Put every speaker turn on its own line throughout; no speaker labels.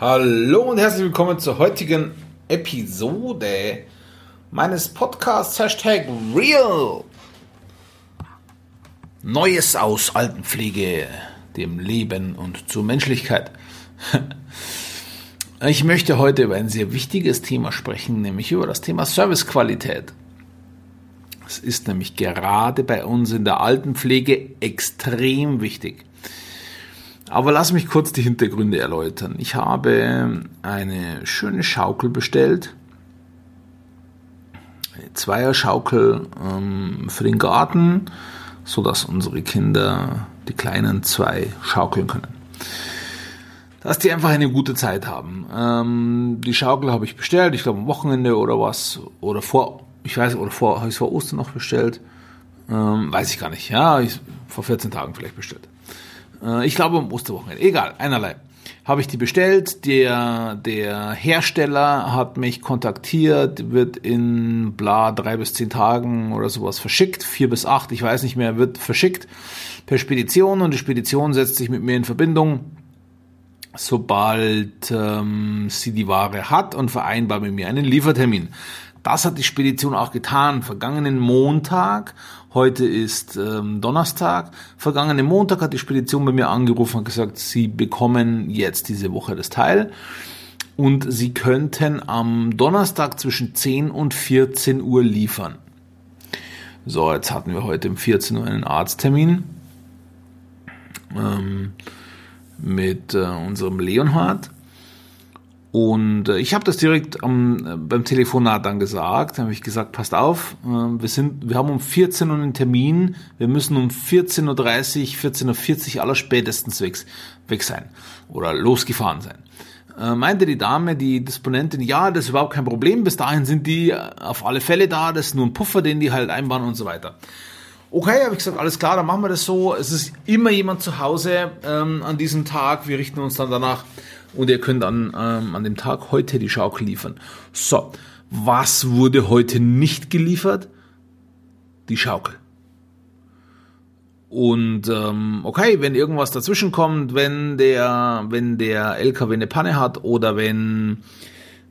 Hallo und herzlich willkommen zur heutigen Episode meines Podcasts Hashtag Real. Neues aus Altenpflege, dem Leben und zur Menschlichkeit. Ich möchte heute über ein sehr wichtiges Thema sprechen, nämlich über das Thema Servicequalität. Es ist nämlich gerade bei uns in der Altenpflege extrem wichtig. Aber lass mich kurz die Hintergründe erläutern. Ich habe eine schöne Schaukel bestellt. Eine Zweierschaukel ähm, für den Garten, sodass unsere Kinder, die Kleinen, zwei schaukeln können. Dass die einfach eine gute Zeit haben. Ähm, die Schaukel habe ich bestellt, ich glaube am Wochenende oder was. Oder vor, ich weiß, oder vor, habe ich es vor Ostern noch bestellt. Ähm, weiß ich gar nicht. Ja, ich, vor 14 Tagen vielleicht bestellt. Äh, ich glaube um Osterwochenende. Egal, einerlei. Habe ich die bestellt. Der, der Hersteller hat mich kontaktiert, wird in bla drei bis zehn Tagen oder sowas verschickt. Vier bis acht, ich weiß nicht mehr, wird verschickt per Spedition und die Spedition setzt sich mit mir in Verbindung sobald ähm, sie die Ware hat und vereinbart mit mir einen Liefertermin. Das hat die Spedition auch getan. Vergangenen Montag, heute ist ähm, Donnerstag, vergangenen Montag hat die Spedition bei mir angerufen und gesagt, sie bekommen jetzt diese Woche das Teil. Und sie könnten am Donnerstag zwischen 10 und 14 Uhr liefern. So, jetzt hatten wir heute um 14 Uhr einen Arzttermin ähm, mit äh, unserem Leonhard und äh, ich habe das direkt am, beim Telefonat dann gesagt. Da habe ich gesagt, passt auf, äh, wir, sind, wir haben um 14 Uhr einen Termin, wir müssen um 14.30 Uhr, 14.40 Uhr aller spätestens weg, weg sein oder losgefahren sein. Äh, meinte die Dame, die Disponentin, ja, das ist überhaupt kein Problem, bis dahin sind die auf alle Fälle da, das ist nur ein Puffer, den die halt einbauen und so weiter. Okay, habe ich gesagt, alles klar, dann machen wir das so. Es ist immer jemand zu Hause ähm, an diesem Tag. Wir richten uns dann danach und ihr könnt an, ähm, an dem Tag heute die Schaukel liefern. So, was wurde heute nicht geliefert? Die Schaukel. Und ähm, okay, wenn irgendwas dazwischen kommt, wenn der, wenn der LKW eine Panne hat oder wenn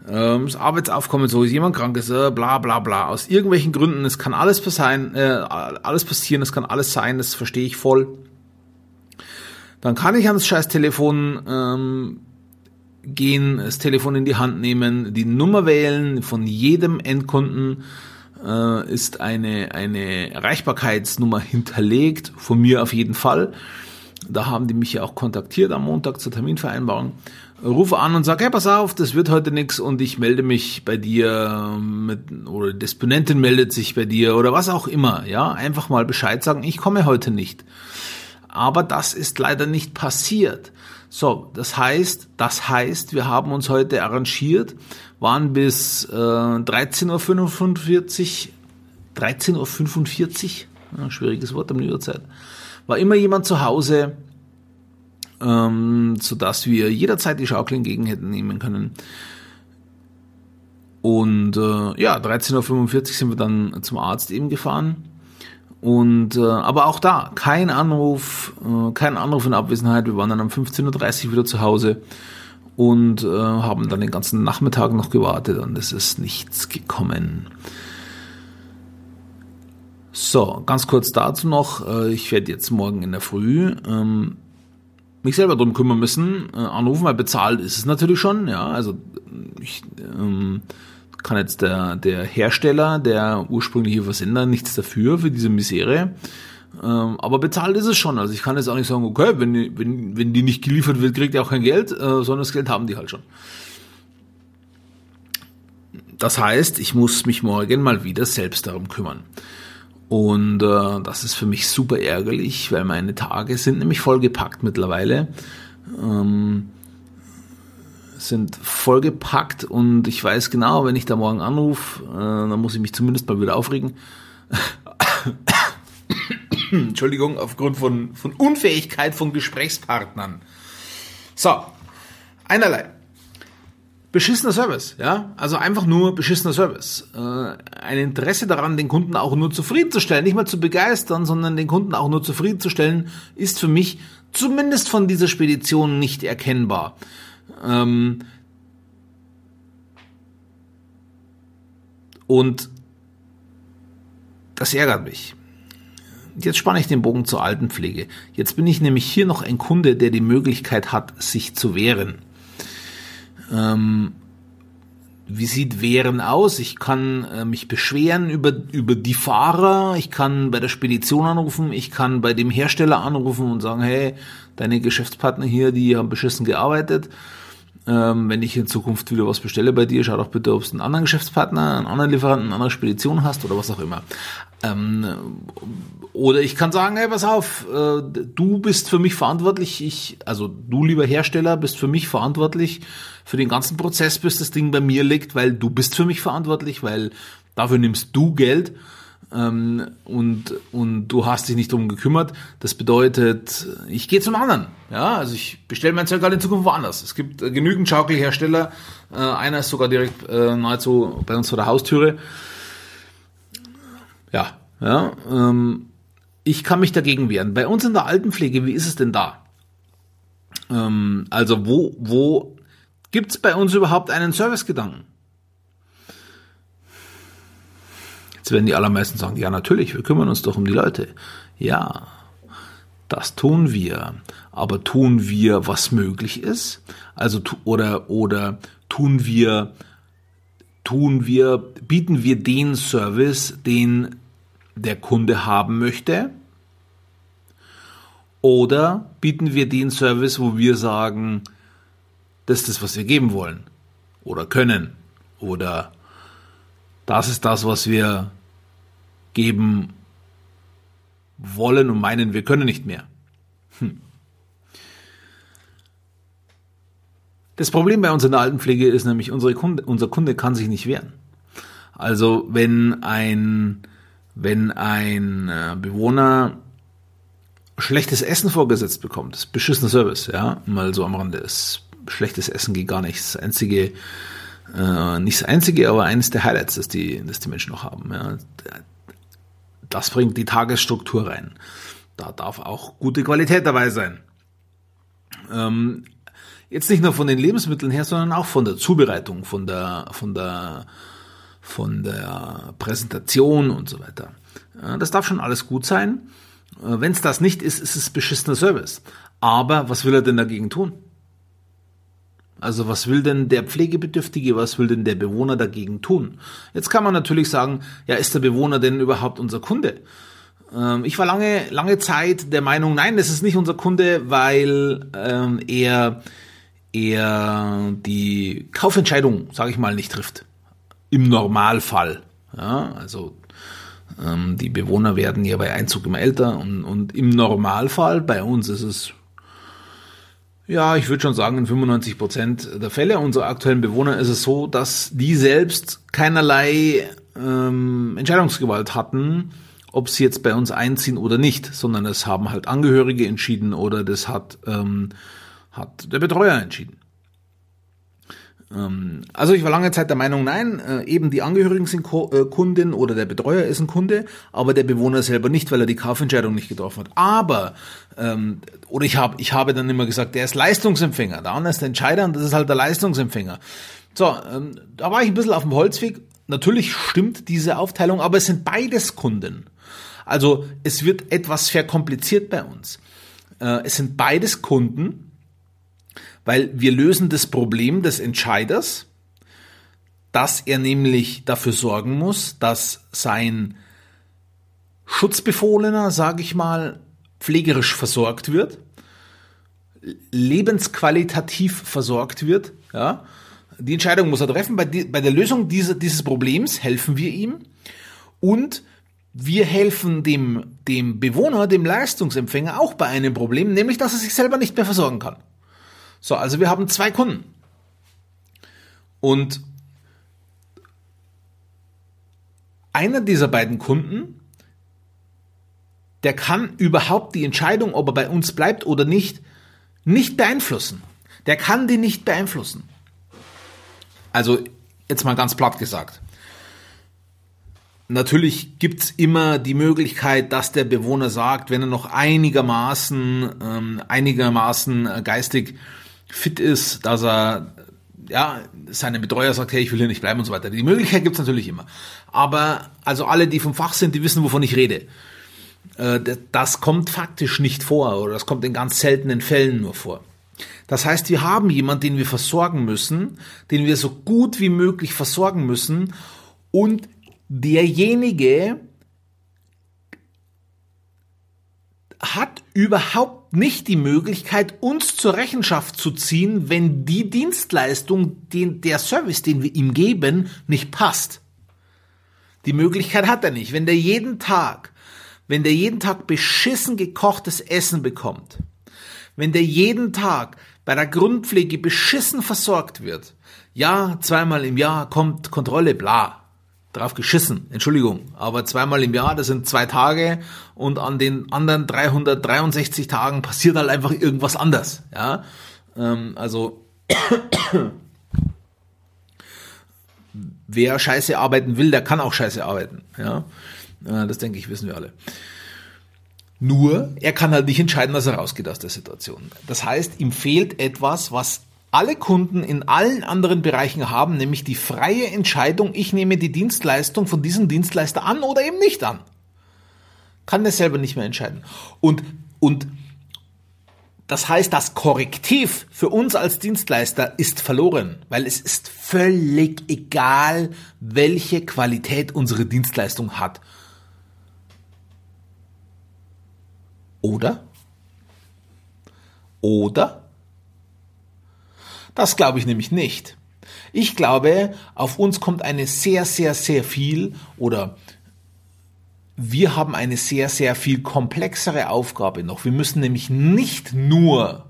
ähm, das Arbeitsaufkommen so ist, jemand krank ist, äh, bla bla bla. Aus irgendwelchen Gründen, es kann alles passieren, äh, alles passieren, es kann alles sein, das verstehe ich voll. Dann kann ich ans scheiß Telefon ähm, gehen, das Telefon in die Hand nehmen, die Nummer wählen von jedem Endkunden äh, ist eine, eine Erreichbarkeitsnummer hinterlegt, von mir auf jeden Fall. Da haben die mich ja auch kontaktiert am Montag zur Terminvereinbarung. Rufe an und sage, hey, pass auf, das wird heute nichts und ich melde mich bei dir mit, oder Disponentin meldet sich bei dir oder was auch immer. Ja, einfach mal Bescheid sagen, ich komme heute nicht. Aber das ist leider nicht passiert. So, das heißt, das heißt, wir haben uns heute arrangiert, waren bis äh, 13.45 Uhr, 13.45 Uhr, ja, schwieriges Wort am Uhrzeit, war immer jemand zu Hause, ähm, sodass wir jederzeit die Schaukel entgegen hätten nehmen können. Und äh, ja, 13.45 Uhr sind wir dann zum Arzt eben gefahren und äh, aber auch da, kein Anruf, äh, kein Anruf in Abwesenheit. Wir waren dann um 15.30 Uhr wieder zu Hause und äh, haben dann den ganzen Nachmittag noch gewartet und es ist nichts gekommen. So, ganz kurz dazu noch, äh, ich werde jetzt morgen in der Früh ähm, mich selber drum kümmern müssen, äh, anrufen, weil bezahlt ist es natürlich schon, ja, also ich, ähm, kann jetzt der, der Hersteller, der ursprüngliche Versender nichts dafür, für diese Misere. Ähm, aber bezahlt ist es schon. Also ich kann jetzt auch nicht sagen, okay, wenn, wenn, wenn die nicht geliefert wird, kriegt ihr auch kein Geld, äh, sondern das Geld haben die halt schon. Das heißt, ich muss mich morgen mal wieder selbst darum kümmern. Und äh, das ist für mich super ärgerlich, weil meine Tage sind nämlich vollgepackt mittlerweile. Ähm, sind vollgepackt und ich weiß genau, wenn ich da morgen anrufe, äh, dann muss ich mich zumindest mal wieder aufregen. Entschuldigung, aufgrund von, von Unfähigkeit von Gesprächspartnern. So, einerlei. Beschissener Service, ja, also einfach nur beschissener Service. Äh, ein Interesse daran, den Kunden auch nur zufriedenzustellen, nicht mal zu begeistern, sondern den Kunden auch nur zufriedenzustellen, ist für mich zumindest von dieser Spedition nicht erkennbar. Ähm, und das ärgert mich. Jetzt spanne ich den Bogen zur Altenpflege. Jetzt bin ich nämlich hier noch ein Kunde, der die Möglichkeit hat, sich zu wehren. Ähm, wie sieht Wehren aus? Ich kann äh, mich beschweren über, über die Fahrer, ich kann bei der Spedition anrufen, ich kann bei dem Hersteller anrufen und sagen, hey, deine Geschäftspartner hier, die haben beschissen gearbeitet. Ähm, wenn ich in Zukunft wieder was bestelle bei dir, schau doch bitte, ob du einen anderen Geschäftspartner, einen anderen Lieferanten, eine andere Spedition hast oder was auch immer. Ähm, oder ich kann sagen, hey, pass auf, äh, du bist für mich verantwortlich, ich, also du lieber Hersteller, bist für mich verantwortlich für den ganzen Prozess, bis das Ding bei mir liegt, weil du bist für mich verantwortlich, weil dafür nimmst du Geld ähm, und, und du hast dich nicht drum gekümmert. Das bedeutet, ich gehe zum anderen. Ja, also ich bestelle mein Zeug halt in Zukunft woanders. Es gibt äh, genügend Schaukelhersteller. Äh, einer ist sogar direkt äh, nahezu bei uns vor der Haustüre. Ja, ja. Ähm, ich kann mich dagegen wehren. Bei uns in der Altenpflege, wie ist es denn da? Ähm, also wo, wo Gibt es bei uns überhaupt einen Servicegedanken? Jetzt werden die allermeisten sagen, ja natürlich, wir kümmern uns doch um die Leute. Ja, das tun wir. Aber tun wir, was möglich ist? Also oder oder tun wir tun wir bieten wir den Service, den der Kunde haben möchte? Oder bieten wir den Service, wo wir sagen, das ist das, was wir geben wollen oder können oder das ist das, was wir geben wollen und meinen, wir können nicht mehr. Hm. Das Problem bei uns in der Altenpflege ist nämlich, unsere Kunde, unser Kunde kann sich nicht wehren. Also wenn ein, wenn ein äh, Bewohner schlechtes Essen vorgesetzt bekommt, das ist beschissener Service, ja, mal so am Rande ist schlechtes Essen geht gar nicht. Das einzige, äh, nicht das einzige, aber eines der Highlights, das die, das die Menschen noch haben. Ja. Das bringt die Tagesstruktur rein. Da darf auch gute Qualität dabei sein. Ähm, jetzt nicht nur von den Lebensmitteln her, sondern auch von der Zubereitung, von der, von der, von der Präsentation und so weiter. Das darf schon alles gut sein. Äh, Wenn es das nicht ist, ist es beschissener Service. Aber was will er denn dagegen tun? Also was will denn der Pflegebedürftige, was will denn der Bewohner dagegen tun? Jetzt kann man natürlich sagen, ja, ist der Bewohner denn überhaupt unser Kunde? Ähm, ich war lange, lange Zeit der Meinung, nein, das ist nicht unser Kunde, weil ähm, er, er die Kaufentscheidung, sage ich mal, nicht trifft. Im Normalfall. Ja, also ähm, die Bewohner werden ja bei Einzug immer älter und, und im Normalfall, bei uns ist es ja, ich würde schon sagen, in 95 Prozent der Fälle unserer aktuellen Bewohner ist es so, dass die selbst keinerlei ähm, Entscheidungsgewalt hatten, ob sie jetzt bei uns einziehen oder nicht, sondern es haben halt Angehörige entschieden oder das hat, ähm, hat der Betreuer entschieden. Ähm, also ich war lange Zeit der Meinung, nein, äh, eben die Angehörigen sind äh, Kundin oder der Betreuer ist ein Kunde, aber der Bewohner selber nicht, weil er die Kaufentscheidung nicht getroffen hat. Aber, ähm, oder ich habe ich habe dann immer gesagt, der ist Leistungsempfänger, der andere ist der Entscheider und das ist halt der Leistungsempfänger. So, ähm, da war ich ein bisschen auf dem Holzweg. Natürlich stimmt diese Aufteilung, aber es sind beides Kunden. Also es wird etwas verkompliziert bei uns. Äh, es sind beides Kunden, weil wir lösen das Problem des Entscheiders, dass er nämlich dafür sorgen muss, dass sein Schutzbefohlener, sage ich mal, pflegerisch versorgt wird, lebensqualitativ versorgt wird. Ja? Die Entscheidung muss er treffen. Bei, die, bei der Lösung dieser, dieses Problems helfen wir ihm und wir helfen dem, dem Bewohner, dem Leistungsempfänger auch bei einem Problem, nämlich dass er sich selber nicht mehr versorgen kann. So, also wir haben zwei Kunden. Und einer dieser beiden Kunden, der kann überhaupt die Entscheidung, ob er bei uns bleibt oder nicht, nicht beeinflussen. Der kann die nicht beeinflussen. Also jetzt mal ganz platt gesagt. Natürlich gibt's immer die Möglichkeit, dass der Bewohner sagt, wenn er noch einigermaßen, ähm, einigermaßen geistig fit ist, dass er ja, seine Betreuer sagt, hey, ich will hier nicht bleiben und so weiter. Die Möglichkeit gibt's natürlich immer. Aber also alle, die vom Fach sind, die wissen, wovon ich rede. Äh, das kommt faktisch nicht vor oder das kommt in ganz seltenen Fällen nur vor. Das heißt, wir haben jemanden, den wir versorgen müssen, den wir so gut wie möglich versorgen müssen und derjenige hat überhaupt nicht die Möglichkeit, uns zur Rechenschaft zu ziehen, wenn die Dienstleistung, den, der Service, den wir ihm geben, nicht passt. Die Möglichkeit hat er nicht. Wenn der jeden Tag, wenn der jeden Tag beschissen gekochtes Essen bekommt, wenn der jeden Tag bei der Grundpflege beschissen versorgt wird, ja, zweimal im Jahr kommt Kontrolle, bla, drauf geschissen, Entschuldigung, aber zweimal im Jahr, das sind zwei Tage und an den anderen 363 Tagen passiert halt einfach irgendwas anders, ja, ähm, also wer scheiße arbeiten will, der kann auch scheiße arbeiten, ja, äh, das denke ich, wissen wir alle. Nur, er kann halt nicht entscheiden, dass er rausgeht aus der Situation. Das heißt, ihm fehlt etwas, was alle Kunden in allen anderen Bereichen haben, nämlich die freie Entscheidung, ich nehme die Dienstleistung von diesem Dienstleister an oder eben nicht an. Kann er selber nicht mehr entscheiden. Und, und das heißt, das Korrektiv für uns als Dienstleister ist verloren, weil es ist völlig egal, welche Qualität unsere Dienstleistung hat. Oder? Oder? Das glaube ich nämlich nicht. Ich glaube, auf uns kommt eine sehr, sehr, sehr viel oder wir haben eine sehr, sehr viel komplexere Aufgabe noch. Wir müssen nämlich nicht nur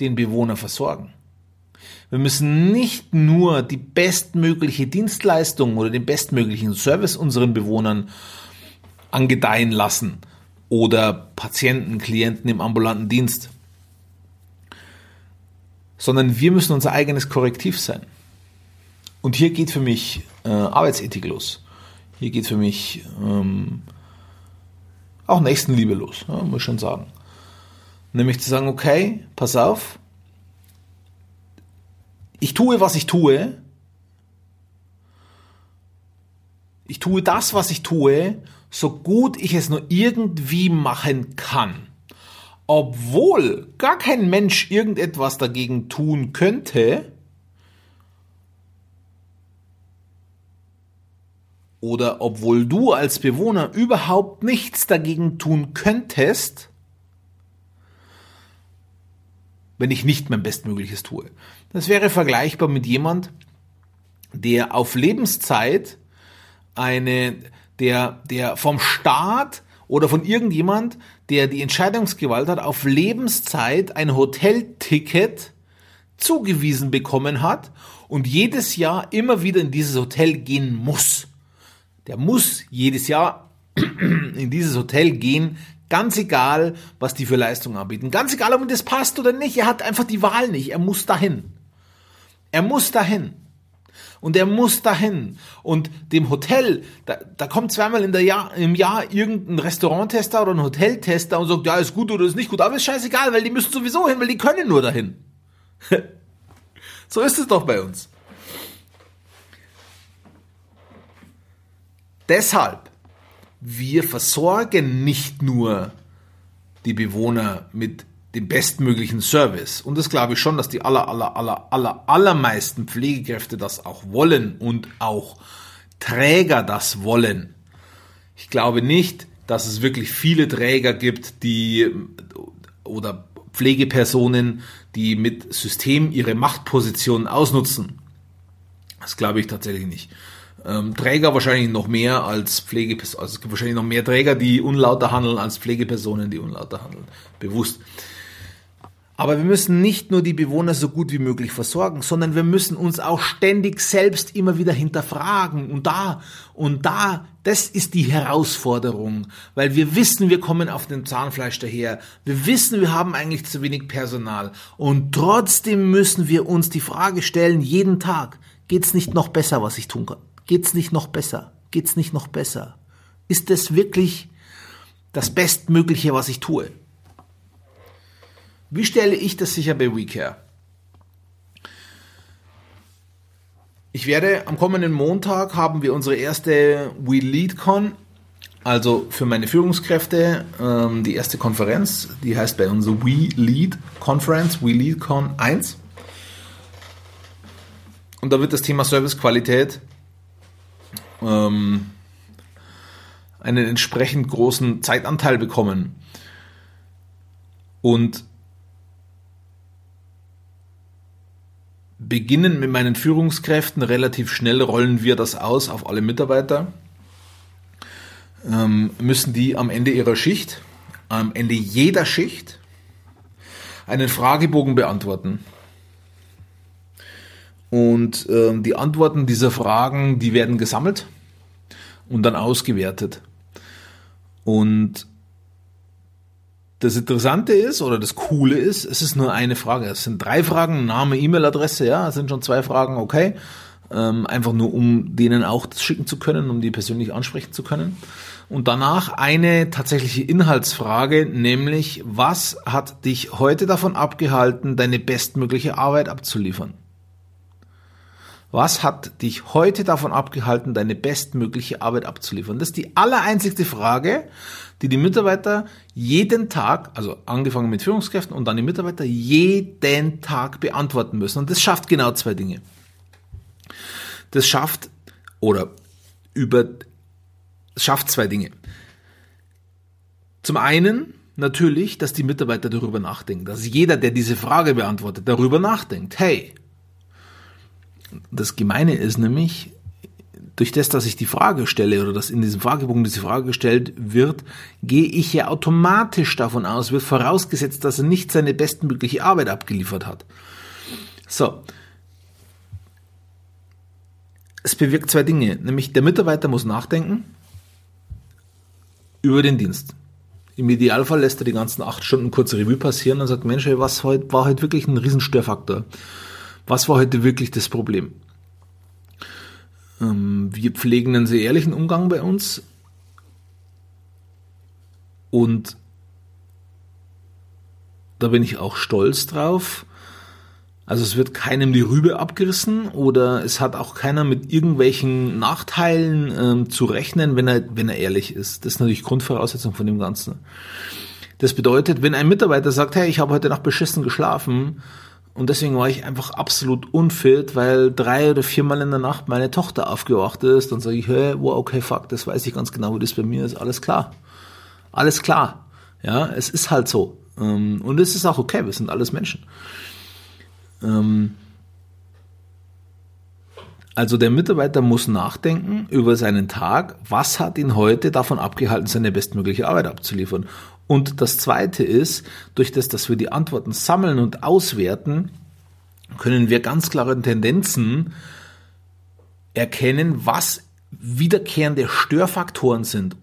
den Bewohner versorgen. Wir müssen nicht nur die bestmögliche Dienstleistung oder den bestmöglichen Service unseren Bewohnern angedeihen lassen oder Patienten, Klienten im ambulanten Dienst sondern wir müssen unser eigenes Korrektiv sein. Und hier geht für mich äh, Arbeitsethik los. Hier geht für mich ähm, auch Nächstenliebe los, ja, muss ich schon sagen. Nämlich zu sagen, okay, pass auf, ich tue, was ich tue. Ich tue das, was ich tue, so gut ich es nur irgendwie machen kann obwohl gar kein Mensch irgendetwas dagegen tun könnte, oder obwohl du als Bewohner überhaupt nichts dagegen tun könntest, wenn ich nicht mein Bestmögliches tue. Das wäre vergleichbar mit jemand, der auf Lebenszeit eine, der, der vom Staat oder von irgendjemand, der die Entscheidungsgewalt hat, auf Lebenszeit ein Hotelticket zugewiesen bekommen hat und jedes Jahr immer wieder in dieses Hotel gehen muss. Der muss jedes Jahr in dieses Hotel gehen, ganz egal, was die für Leistungen anbieten. Ganz egal, ob ihm das passt oder nicht. Er hat einfach die Wahl nicht. Er muss dahin. Er muss dahin und er muss dahin. Und dem Hotel, da, da kommt zweimal in der Jahr, im Jahr irgendein Restauranttester oder ein Hoteltester und sagt, ja, ist gut oder ist nicht gut, aber ist scheißegal, weil die müssen sowieso hin, weil die können nur dahin. so ist es doch bei uns. Deshalb, wir versorgen nicht nur die Bewohner mit den bestmöglichen Service. Und das glaube ich schon, dass die aller, aller, aller, aller, allermeisten Pflegekräfte das auch wollen und auch Träger das wollen. Ich glaube nicht, dass es wirklich viele Träger gibt, die oder Pflegepersonen, die mit System ihre Machtposition ausnutzen. Das glaube ich tatsächlich nicht. Ähm, Träger wahrscheinlich noch mehr als Pflegepersonen. Also es gibt wahrscheinlich noch mehr Träger, die unlauter handeln als Pflegepersonen, die unlauter handeln. Bewusst. Aber wir müssen nicht nur die Bewohner so gut wie möglich versorgen, sondern wir müssen uns auch ständig selbst immer wieder hinterfragen. Und da, und da, das ist die Herausforderung, weil wir wissen, wir kommen auf dem Zahnfleisch daher. Wir wissen, wir haben eigentlich zu wenig Personal. Und trotzdem müssen wir uns die Frage stellen, jeden Tag, geht's nicht noch besser, was ich tun kann? Geht's nicht noch besser? Geht's nicht noch besser? Ist es wirklich das Bestmögliche, was ich tue? Wie stelle ich das sicher bei WeCare? Ich werde am kommenden Montag haben wir unsere erste WeLeadCon, also für meine Führungskräfte ähm, die erste Konferenz, die heißt bei uns WeLeadConference, WeLeadCon 1. Und da wird das Thema Servicequalität ähm, einen entsprechend großen Zeitanteil bekommen. Und beginnen mit meinen Führungskräften. Relativ schnell rollen wir das aus auf alle Mitarbeiter. Ähm, müssen die am Ende ihrer Schicht, am Ende jeder Schicht, einen Fragebogen beantworten. Und ähm, die Antworten dieser Fragen, die werden gesammelt und dann ausgewertet. Und das Interessante ist oder das Coole ist, es ist nur eine Frage. Es sind drei Fragen, Name, E-Mail-Adresse, ja, es sind schon zwei Fragen, okay. Ähm, einfach nur, um denen auch das schicken zu können, um die persönlich ansprechen zu können. Und danach eine tatsächliche Inhaltsfrage, nämlich, was hat dich heute davon abgehalten, deine bestmögliche Arbeit abzuliefern? Was hat dich heute davon abgehalten, deine bestmögliche Arbeit abzuliefern? Das ist die allereinzigste Frage, die die Mitarbeiter jeden Tag, also angefangen mit Führungskräften und dann die Mitarbeiter jeden Tag beantworten müssen. Und das schafft genau zwei Dinge. Das schafft oder über schafft zwei Dinge. Zum einen natürlich, dass die Mitarbeiter darüber nachdenken, dass jeder, der diese Frage beantwortet, darüber nachdenkt. Hey, das Gemeine ist nämlich, durch das, dass ich die Frage stelle oder dass in diesem Fragebogen diese Frage gestellt wird, gehe ich ja automatisch davon aus, wird vorausgesetzt, dass er nicht seine bestmögliche Arbeit abgeliefert hat. So. Es bewirkt zwei Dinge, nämlich der Mitarbeiter muss nachdenken über den Dienst. Im Idealfall lässt er die ganzen acht Stunden kurze Revue passieren und sagt, Mensch, was war heute wirklich ein Riesenstörfaktor? Was war heute wirklich das Problem? Ähm, wir pflegen einen sehr ehrlichen Umgang bei uns. Und da bin ich auch stolz drauf. Also es wird keinem die Rübe abgerissen oder es hat auch keiner mit irgendwelchen Nachteilen ähm, zu rechnen, wenn er, wenn er ehrlich ist. Das ist natürlich Grundvoraussetzung von dem Ganzen. Das bedeutet, wenn ein Mitarbeiter sagt, hey, ich habe heute Nacht beschissen geschlafen, und deswegen war ich einfach absolut unfit, weil drei oder viermal in der Nacht meine Tochter aufgewacht ist. Dann sage ich, hey, wow, okay, fuck, das weiß ich ganz genau, wie das bei mir ist. Alles klar. Alles klar. Ja, es ist halt so. Ähm, und es ist auch okay, wir sind alles Menschen. Ähm, also der Mitarbeiter muss nachdenken über seinen Tag, was hat ihn heute davon abgehalten, seine bestmögliche Arbeit abzuliefern. Und das Zweite ist, durch das, dass wir die Antworten sammeln und auswerten, können wir ganz klare Tendenzen erkennen, was wiederkehrende Störfaktoren sind.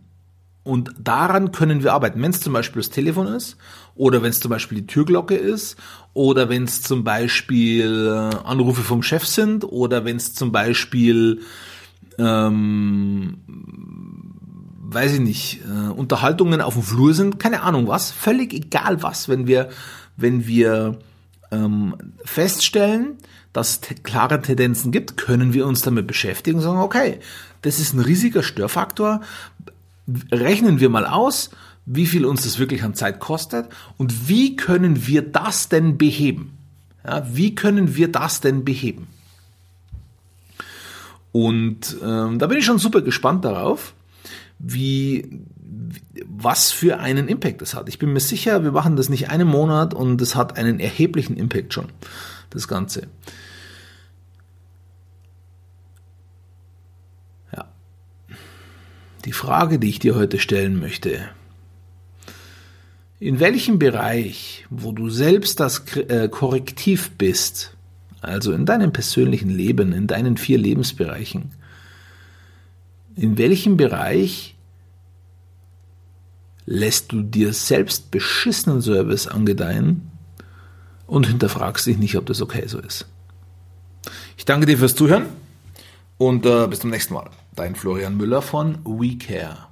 Und daran können wir arbeiten. Wenn es zum Beispiel das Telefon ist, oder wenn es zum Beispiel die Türglocke ist, oder wenn es zum Beispiel äh, Anrufe vom Chef sind, oder wenn es zum Beispiel ähm, weiß ich nicht, äh, Unterhaltungen auf dem Flur sind, keine Ahnung was, völlig egal was, wenn wir, wenn wir ähm, feststellen, dass es klare Tendenzen gibt, können wir uns damit beschäftigen und sagen, okay, das ist ein riesiger Störfaktor, rechnen wir mal aus, wie viel uns das wirklich an Zeit kostet und wie können wir das denn beheben? Ja, wie können wir das denn beheben? Und ähm, da bin ich schon super gespannt darauf wie, was für einen Impact es hat. Ich bin mir sicher, wir machen das nicht einen Monat und es hat einen erheblichen Impact schon, das Ganze. Ja. Die Frage, die ich dir heute stellen möchte, in welchem Bereich, wo du selbst das äh, Korrektiv bist, also in deinem persönlichen Leben, in deinen vier Lebensbereichen, in welchem Bereich lässt du dir selbst beschissenen Service angedeihen und hinterfragst dich nicht, ob das okay so ist. Ich danke dir fürs Zuhören und äh, bis zum nächsten Mal. Dein Florian Müller von WeCare.